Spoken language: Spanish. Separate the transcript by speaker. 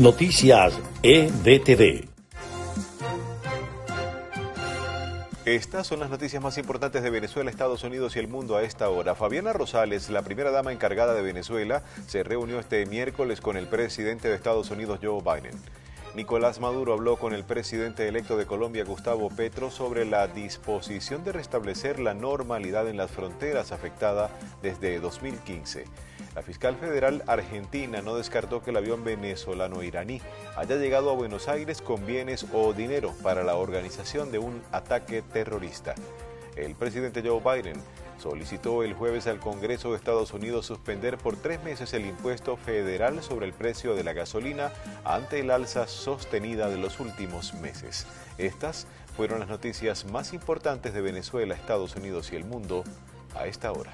Speaker 1: Noticias EDTV.
Speaker 2: Estas son las noticias más importantes de Venezuela, Estados Unidos y el mundo a esta hora. Fabiana Rosales, la primera dama encargada de Venezuela, se reunió este miércoles con el presidente de Estados Unidos, Joe Biden. Nicolás Maduro habló con el presidente electo de Colombia, Gustavo Petro, sobre la disposición de restablecer la normalidad en las fronteras afectada desde 2015. La fiscal federal argentina no descartó que el avión venezolano-iraní haya llegado a Buenos Aires con bienes o dinero para la organización de un ataque terrorista. El presidente Joe Biden solicitó el jueves al Congreso de Estados Unidos suspender por tres meses el impuesto federal sobre el precio de la gasolina ante el alza sostenida de los últimos meses. Estas fueron las noticias más importantes de Venezuela, Estados Unidos y el mundo a esta hora.